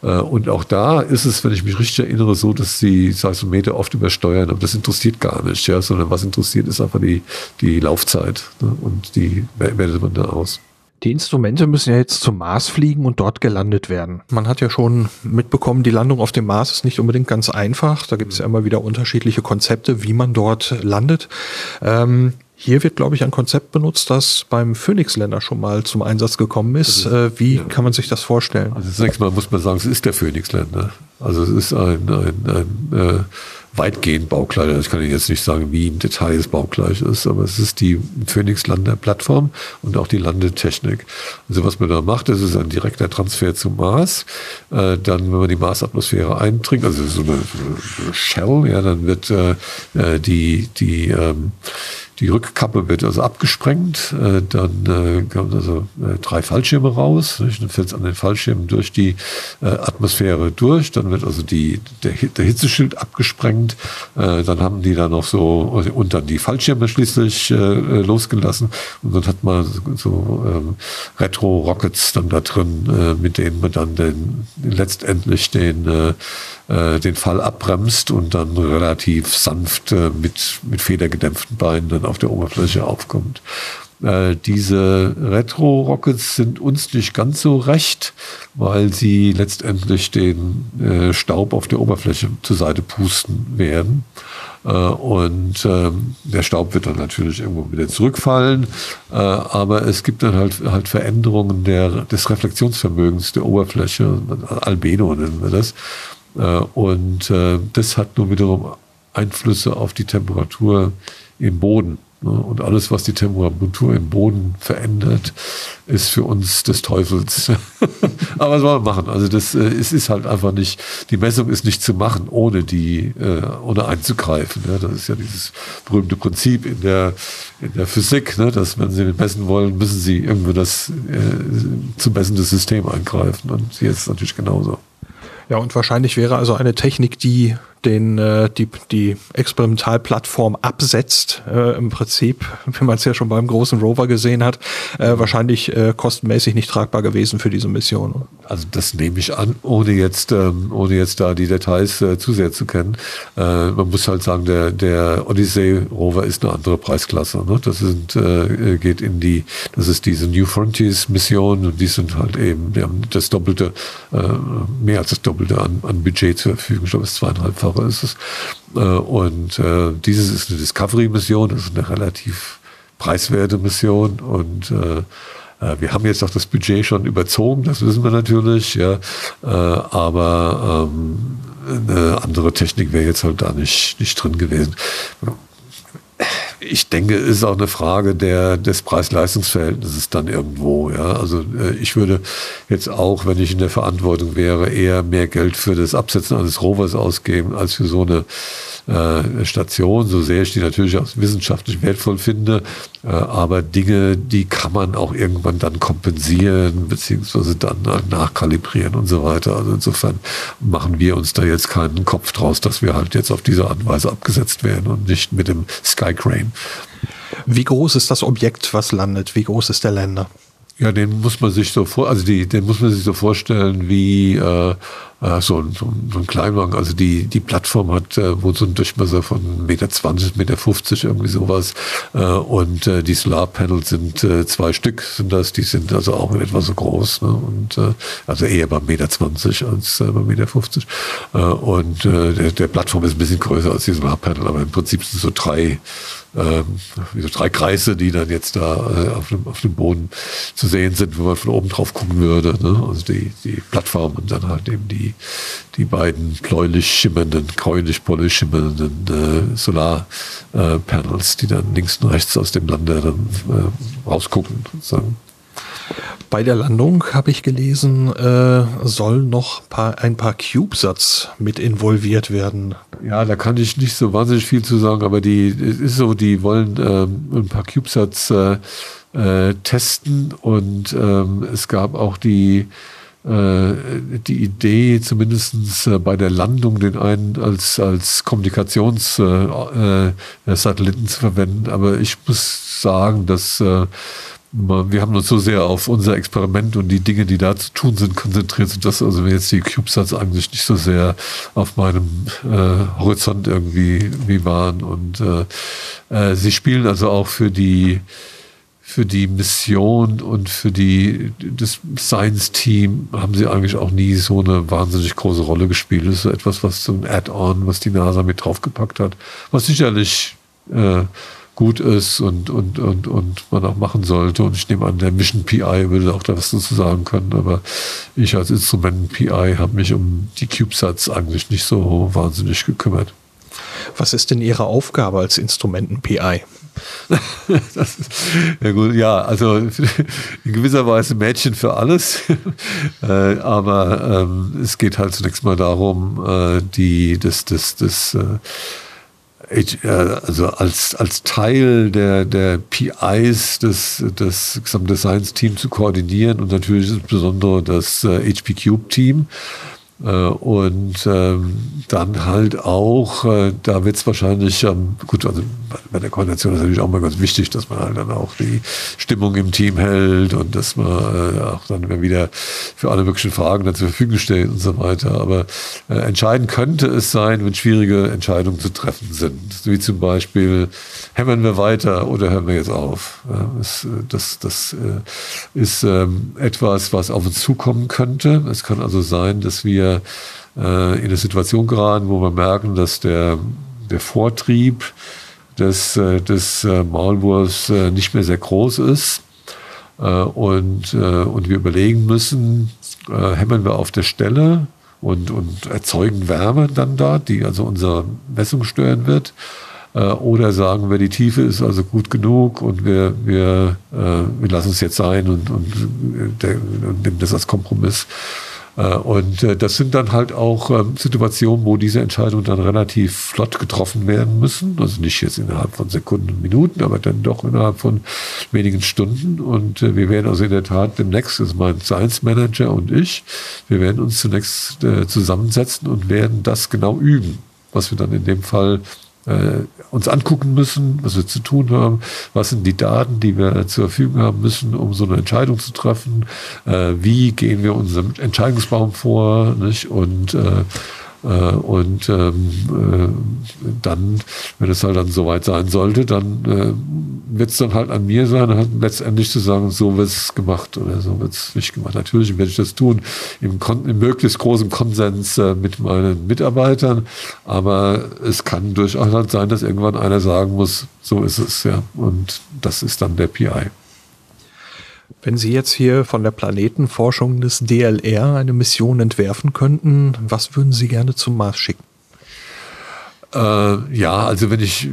Äh, und auch da ist es, wenn ich mich richtig erinnere, so, dass die Seismometer oft übersteuern, aber das interessiert gar nicht, ja, sondern was interessiert ist einfach die, die Laufzeit ne, und die wertet man da aus. Die Instrumente müssen ja jetzt zum Mars fliegen und dort gelandet werden. Man hat ja schon mitbekommen, die Landung auf dem Mars ist nicht unbedingt ganz einfach. Da gibt es ja immer wieder unterschiedliche Konzepte, wie man dort landet. Ähm, hier wird, glaube ich, ein Konzept benutzt, das beim Phoenix-Länder schon mal zum Einsatz gekommen ist. Also, äh, wie ja. kann man sich das vorstellen? Also zunächst mal muss man sagen, es ist der Phoenix-Länder. Also es ist ein, ein, ein äh, weitgehend baugleich. Ich kann Ihnen jetzt nicht sagen, wie im Detail es baugleich ist, aber es ist die Phoenix Landeplattform und auch die Landetechnik. Also was man da macht, das ist ein direkter Transfer zum Mars. Äh, dann, wenn man die Marsatmosphäre eindringt, also so eine, so eine Shell, ja, dann wird äh, äh die, die ähm, die Rückkappe wird also abgesprengt, äh, dann äh, kommen also drei Fallschirme raus, nicht? dann fällt es an den Fallschirmen durch die Atmosphäre durch, dann wird also die, der, der Hitzeschild abgesprengt, dann haben die da noch so, und dann die Fallschirme schließlich losgelassen und dann hat man so, ähm, Retro-Rockets dann da drin, mit denen man dann den, letztendlich den äh, den Fall abbremst und dann relativ sanft äh, mit, mit federgedämpften Beinen dann auf der Oberfläche aufkommt. Äh, diese Retro-Rockets sind uns nicht ganz so recht, weil sie letztendlich den äh, Staub auf der Oberfläche zur Seite pusten werden. Äh, und ähm, der Staub wird dann natürlich irgendwo wieder zurückfallen. Äh, aber es gibt dann halt, halt Veränderungen der, des Reflexionsvermögens der Oberfläche, Albedo nennen wir das. Äh, und äh, das hat nun wiederum Einflüsse auf die Temperatur im Boden. Ne? Und alles, was die Temperatur im Boden verändert, ist für uns des Teufels. <laughs> Aber was soll man machen? Also das, äh, es ist halt einfach nicht, die Messung ist nicht zu machen, ohne die, ohne einzugreifen. Das ist ja dieses berühmte Prinzip in der, in der Physik, ne? dass wenn Sie messen wollen, müssen Sie irgendwo das äh, zu messende System eingreifen. Und hier ist es natürlich genauso. Ja, und wahrscheinlich wäre also eine Technik, die den, äh, die, die Experimentalplattform absetzt, äh, im Prinzip, <laughs> wie man es ja schon beim großen Rover gesehen hat, äh, wahrscheinlich äh, kostenmäßig nicht tragbar gewesen für diese Mission. Also das nehme ich an, ohne jetzt, ähm, ohne jetzt da die Details äh, zu sehr zu kennen. Äh, man muss halt sagen, der, der Odyssey Rover ist eine andere Preisklasse. Ne? Das sind, äh, geht in die, das ist diese New Frontiers Mission und die sind halt eben, die haben das Doppelte, äh, mehr als das Doppelte an, an Budget zur Verfügung. Ich glaube, es ist zweieinhalbfach Jahre ist es. Äh, und äh, dieses ist eine Discovery-Mission, das ist eine relativ preiswerte Mission und äh, wir haben jetzt auch das Budget schon überzogen, das wissen wir natürlich, ja. aber ähm, eine andere Technik wäre jetzt halt da nicht, nicht drin gewesen ich denke, es ist auch eine Frage der, des Preis-Leistungs-Verhältnisses dann irgendwo. Ja? Also äh, ich würde jetzt auch, wenn ich in der Verantwortung wäre, eher mehr Geld für das Absetzen eines Rovers ausgeben, als für so eine äh, Station, so sehr ich die natürlich auch wissenschaftlich wertvoll finde. Äh, aber Dinge, die kann man auch irgendwann dann kompensieren, beziehungsweise dann halt nachkalibrieren und so weiter. Also insofern machen wir uns da jetzt keinen Kopf draus, dass wir halt jetzt auf diese Art und Weise abgesetzt werden und nicht mit dem Sky Crane. Wie groß ist das Objekt, was landet? Wie groß ist der Länder? Ja, den muss man sich so vor, also die, den muss man sich so vorstellen wie äh, äh, so, ein, so, ein Kleinwagen. Also die, die Plattform hat äh, wohl so einen Durchmesser von 1,20 Meter, 1,50 Meter, irgendwie sowas. Äh, und äh, die Solarpanels sind äh, zwei Stück, sind das. Die sind also auch in etwa so groß. Ne? Und äh, also eher beim Meter 20 als äh, beim Meter 50. Äh, und äh, der, der Plattform ist ein bisschen größer als die Solarpanel, aber im Prinzip sind so drei ähm, so drei Kreise, die dann jetzt da äh, auf, dem, auf dem Boden zu sehen sind, wo man von oben drauf gucken würde. Ne? Also die, die Plattform und dann halt eben die, die beiden bläulich schimmernden, gräulich-bläulich schimmernden äh, Solarpanels, äh, die dann links und rechts aus dem Lande dann äh, rausgucken. Sozusagen. Bei der Landung habe ich gelesen, äh, soll noch paar, ein paar CubeSats mit involviert werden. Ja, da kann ich nicht so wahnsinnig viel zu sagen, aber die es ist so, die wollen ähm, ein paar CubeSats äh, äh, testen und ähm, es gab auch die die Idee, zumindest äh, bei der Landung den einen als, als Kommunikationssatelliten äh, zu verwenden. Aber ich muss sagen, dass wir haben uns so sehr auf unser Experiment und die Dinge, die da zu tun sind, konzentriert, dass also jetzt die CubeSats eigentlich nicht so sehr auf meinem äh, Horizont irgendwie wie waren. Und äh, äh, sie spielen also auch für die für die Mission und für die das Science-Team haben sie eigentlich auch nie so eine wahnsinnig große Rolle gespielt. Das ist so etwas, was so ein Add-on, was die NASA mit draufgepackt hat, was sicherlich äh, gut ist und, und, und, und man auch machen sollte. Und ich nehme an, der Mission PI würde auch da was dazu sagen können. Aber ich als Instrumenten-PI habe mich um die CubeSats eigentlich nicht so wahnsinnig gekümmert. Was ist denn Ihre Aufgabe als <laughs> Instrumenten-PI? ja gut, ja, also <laughs> in gewisser Weise Mädchen für alles. <laughs> äh, aber ähm, es geht halt zunächst mal darum, äh, die, das, das, das, äh, äh, also als, als Teil der, der PIs des, des gesamten Science-Team zu koordinieren und natürlich insbesondere das äh, HP Cube-Team. Äh, und ähm, dann halt auch, äh, da wird es wahrscheinlich, ähm, gut, also bei der Koordination ist natürlich auch mal ganz wichtig, dass man halt dann auch die Stimmung im Team hält und dass man äh, auch dann wieder für alle möglichen Fragen dann zur Verfügung steht und so weiter. Aber entscheidend könnte es sein, wenn schwierige Entscheidungen zu treffen sind. Wie zum Beispiel, hämmern wir weiter oder hören wir jetzt auf? Das, das, das ist ähm, etwas, was auf uns zukommen könnte. Es kann also sein, dass wir äh, in eine Situation geraten, wo wir merken, dass der, der Vortrieb des, äh, des äh, Maulwurfs äh, nicht mehr sehr groß ist. Und, und wir überlegen müssen, hämmern wir auf der Stelle und, und erzeugen Wärme dann da, die also unsere Messung stören wird. Oder sagen wir, die Tiefe ist also gut genug und wir, wir, wir lassen es jetzt sein und, und, und nehmen das als Kompromiss. Äh, und äh, das sind dann halt auch ähm, Situationen, wo diese Entscheidungen dann relativ flott getroffen werden müssen. Also nicht jetzt innerhalb von Sekunden und Minuten, aber dann doch innerhalb von wenigen Stunden. Und äh, wir werden also in der Tat demnächst, das ist mein Science Manager und ich, wir werden uns zunächst zusammensetzen und werden das genau üben, was wir dann in dem Fall äh, uns angucken müssen, was wir zu tun haben, was sind die Daten, die wir zur Verfügung haben müssen, um so eine Entscheidung zu treffen, äh, wie gehen wir unserem Entscheidungsbaum vor nicht? und äh, und ähm, äh, dann, wenn es halt dann soweit sein sollte, dann äh, wird es dann halt an mir sein, halt letztendlich zu sagen, so wird es gemacht oder so wird es nicht gemacht. Natürlich werde ich das tun im, im möglichst großen Konsens äh, mit meinen Mitarbeitern, aber es kann durchaus halt sein, dass irgendwann einer sagen muss, so ist es, ja. Und das ist dann der PI. Wenn Sie jetzt hier von der Planetenforschung des DLR eine Mission entwerfen könnten, was würden Sie gerne zum Mars schicken? Äh, ja, also wenn ich,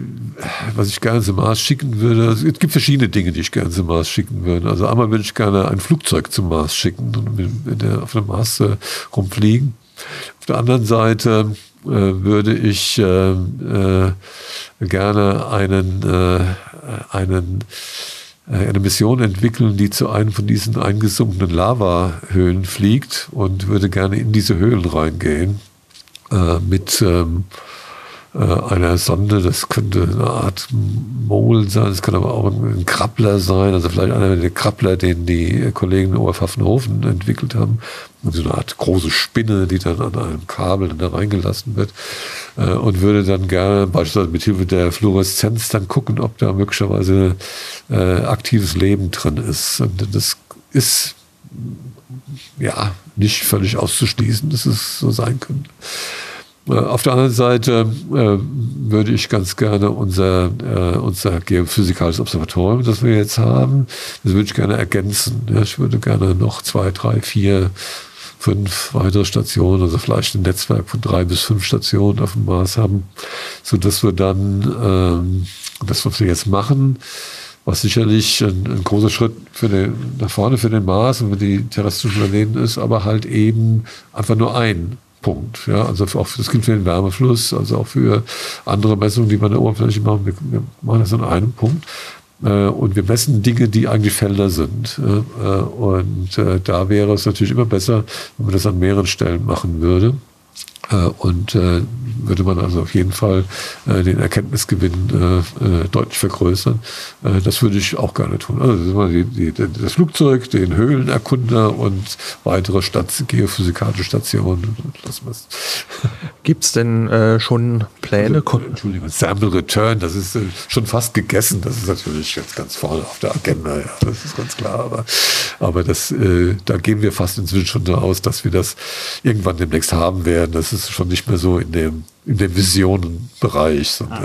was ich gerne zum Mars schicken würde, also es gibt verschiedene Dinge, die ich gerne zum Mars schicken würde. Also einmal würde ich gerne ein Flugzeug zum Mars schicken und mit, der, auf dem Mars äh, rumfliegen. Auf der anderen Seite äh, würde ich äh, äh, gerne einen, äh, einen eine Mission entwickeln, die zu einem von diesen eingesunkenen Lavahöhlen fliegt und würde gerne in diese Höhlen reingehen äh, mit ähm, äh, einer Sonde. Das könnte eine Art Mol sein, das kann aber auch ein Krabbler sein, also vielleicht einer der Krabbler, den die Kollegen in Oberpfaffenhofen entwickelt haben. Und so eine Art große Spinne, die dann an einem Kabel da reingelassen wird. Äh, und würde dann gerne beispielsweise mit Hilfe der Fluoreszenz dann gucken, ob da möglicherweise äh, aktives Leben drin ist. Und das ist ja nicht völlig auszuschließen, dass es so sein könnte. Äh, auf der anderen Seite äh, würde ich ganz gerne unser, äh, unser geophysikalisches Observatorium, das wir jetzt haben, das würde ich gerne ergänzen. Ja, ich würde gerne noch zwei, drei, vier, fünf weitere Stationen, also vielleicht ein Netzwerk von drei bis fünf Stationen auf dem Mars haben, so dass wir dann ähm, das, was wir jetzt machen, was sicherlich ein, ein großer Schritt für den, nach vorne für den Mars und für die terrestrischen Planeten ist, aber halt eben einfach nur ein Punkt. Ja, also auch das gilt für den Wärmefluss, also auch für andere Messungen, die wir an der Oberfläche machen. Wir, wir machen das an einem Punkt. Äh, und wir messen Dinge, die eigentlich Felder sind. Äh, und äh, da wäre es natürlich immer besser, wenn man das an mehreren Stellen machen würde. Äh, und äh, würde man also auf jeden Fall äh, den Erkenntnisgewinn deutlich vergrößern. das würde ich auch gerne tun. Also die, die, das Flugzeug, den Höhlenerkunder und weitere Station, geophysikalische Stationen. <laughs> Gibt es denn äh, schon Pläne? Also, Entschuldigung, Sample Return, das ist äh, schon fast gegessen. Das ist natürlich jetzt ganz vorne auf der Agenda. Ja, das ist ganz klar. Aber, aber das, äh, da gehen wir fast inzwischen schon aus, dass wir das irgendwann demnächst haben werden. Das ist schon nicht mehr so in dem in dem Visionenbereich. Ah.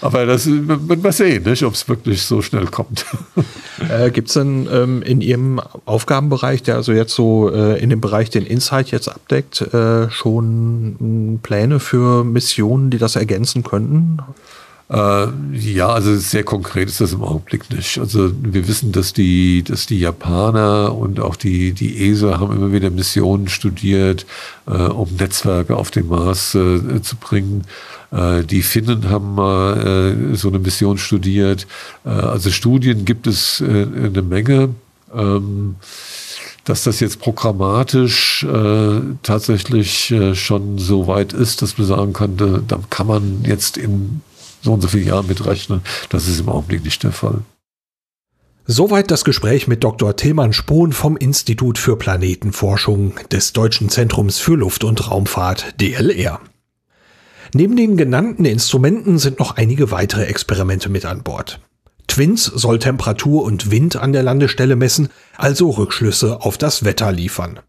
Aber das wird man sehen, ob es wirklich so schnell kommt. <laughs> Äh, Gibt es denn ähm, in Ihrem Aufgabenbereich, der also jetzt so äh, in dem Bereich den Insight jetzt abdeckt, äh, schon hm, Pläne für Missionen, die das ergänzen könnten? Äh, ja, also sehr konkret ist das im Augenblick nicht. Also wir wissen, dass die, dass die Japaner und auch die, die ESA haben immer wieder Missionen studiert, äh, um Netzwerke auf den Mars äh, zu bringen. Äh, die Finnen haben mal äh, so eine Mission studiert. Äh, also Studien gibt es eine Menge. Ähm, dass das jetzt programmatisch äh, tatsächlich äh, schon so weit ist, dass man sagen könnte, da kann man jetzt in so und so viele Jahren mitrechnen. Das ist im Augenblick nicht der Fall. Soweit das Gespräch mit Dr. Tilman Spohn vom Institut für Planetenforschung des Deutschen Zentrums für Luft- und Raumfahrt DLR. Neben den genannten Instrumenten sind noch einige weitere Experimente mit an Bord. Twins soll Temperatur und Wind an der Landestelle messen, also Rückschlüsse auf das Wetter liefern.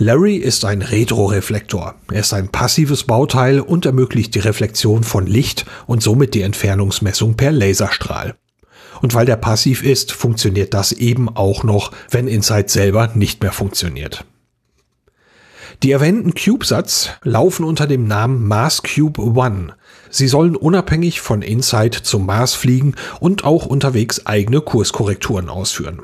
Larry ist ein Retroreflektor. Er ist ein passives Bauteil und ermöglicht die Reflexion von Licht und somit die Entfernungsmessung per Laserstrahl. Und weil der passiv ist, funktioniert das eben auch noch, wenn Insight selber nicht mehr funktioniert. Die erwähnten CubeSats laufen unter dem Namen Mars Cube One. Sie sollen unabhängig von Insight zum Mars fliegen und auch unterwegs eigene Kurskorrekturen ausführen.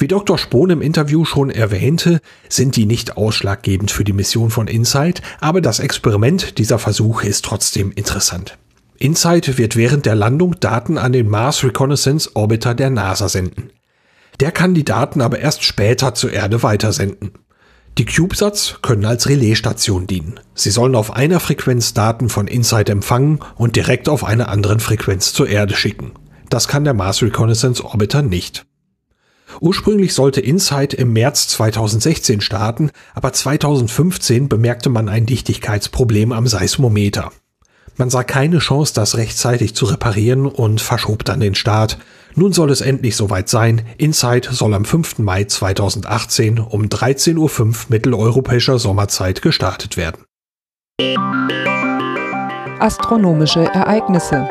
Wie Dr. Spohn im Interview schon erwähnte, sind die nicht ausschlaggebend für die Mission von InSight, aber das Experiment dieser Versuch ist trotzdem interessant. InSight wird während der Landung Daten an den Mars Reconnaissance Orbiter der NASA senden. Der kann die Daten aber erst später zur Erde weitersenden. Die CubeSats können als Relaisstation dienen. Sie sollen auf einer Frequenz Daten von InSight empfangen und direkt auf einer anderen Frequenz zur Erde schicken. Das kann der Mars Reconnaissance Orbiter nicht. Ursprünglich sollte Insight im März 2016 starten, aber 2015 bemerkte man ein Dichtigkeitsproblem am Seismometer. Man sah keine Chance, das rechtzeitig zu reparieren und verschob dann den Start. Nun soll es endlich soweit sein. Insight soll am 5. Mai 2018 um 13.05 Uhr mitteleuropäischer Sommerzeit gestartet werden. Astronomische Ereignisse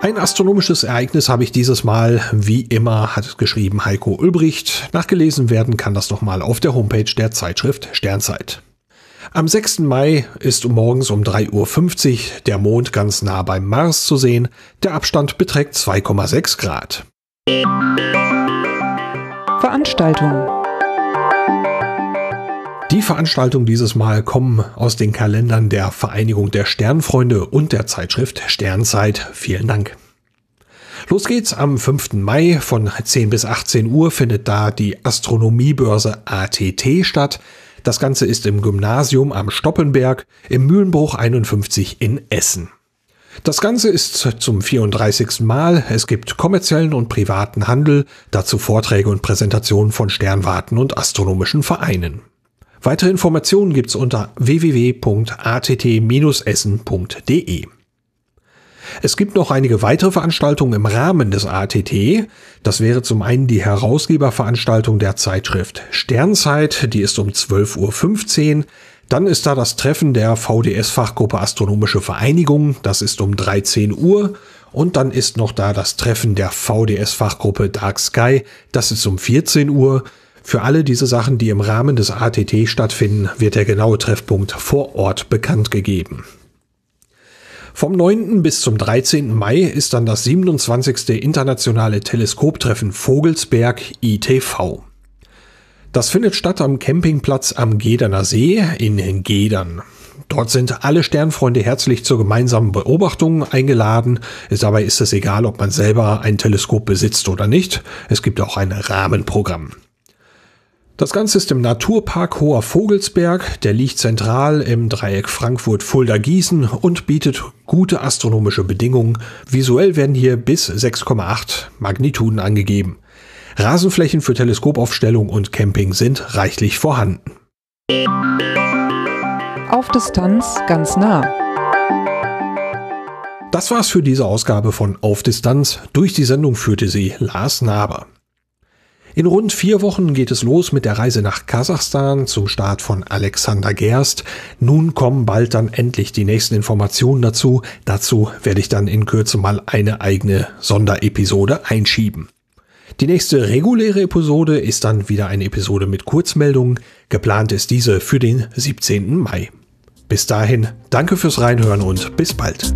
ein astronomisches Ereignis habe ich dieses Mal, wie immer, hat geschrieben Heiko Ulbricht. Nachgelesen werden kann das nochmal auf der Homepage der Zeitschrift Sternzeit. Am 6. Mai ist morgens um 3.50 Uhr der Mond ganz nah beim Mars zu sehen. Der Abstand beträgt 2,6 Grad. Veranstaltung. Die Veranstaltungen dieses Mal kommen aus den Kalendern der Vereinigung der Sternfreunde und der Zeitschrift Sternzeit. Vielen Dank. Los geht's am 5. Mai von 10 bis 18 Uhr findet da die Astronomiebörse ATT statt. Das Ganze ist im Gymnasium am Stoppenberg im Mühlenbruch 51 in Essen. Das Ganze ist zum 34. Mal. Es gibt kommerziellen und privaten Handel, dazu Vorträge und Präsentationen von Sternwarten und astronomischen Vereinen. Weitere Informationen gibt's unter www.att-essen.de. Es gibt noch einige weitere Veranstaltungen im Rahmen des ATT. Das wäre zum einen die Herausgeberveranstaltung der Zeitschrift Sternzeit, die ist um 12.15 Uhr. Dann ist da das Treffen der VDS-Fachgruppe Astronomische Vereinigung, das ist um 13 Uhr. Und dann ist noch da das Treffen der VDS-Fachgruppe Dark Sky, das ist um 14 Uhr. Für alle diese Sachen, die im Rahmen des ATT stattfinden, wird der genaue Treffpunkt vor Ort bekannt gegeben. Vom 9. bis zum 13. Mai ist dann das 27. internationale Teleskoptreffen Vogelsberg ITV. Das findet statt am Campingplatz am Gederner See in Gedern. Dort sind alle Sternfreunde herzlich zur gemeinsamen Beobachtung eingeladen. Dabei ist es egal, ob man selber ein Teleskop besitzt oder nicht. Es gibt auch ein Rahmenprogramm. Das Ganze ist im Naturpark Hoher Vogelsberg, der liegt zentral im Dreieck Frankfurt-Fulda-Gießen und bietet gute astronomische Bedingungen. Visuell werden hier bis 6,8 Magnituden angegeben. Rasenflächen für Teleskopaufstellung und Camping sind reichlich vorhanden. Auf Distanz ganz nah. Das war's für diese Ausgabe von Auf Distanz. Durch die Sendung führte sie Lars Naber. In rund vier Wochen geht es los mit der Reise nach Kasachstan zum Start von Alexander Gerst. Nun kommen bald dann endlich die nächsten Informationen dazu. Dazu werde ich dann in Kürze mal eine eigene Sonderepisode einschieben. Die nächste reguläre Episode ist dann wieder eine Episode mit Kurzmeldungen. Geplant ist diese für den 17. Mai. Bis dahin, danke fürs Reinhören und bis bald.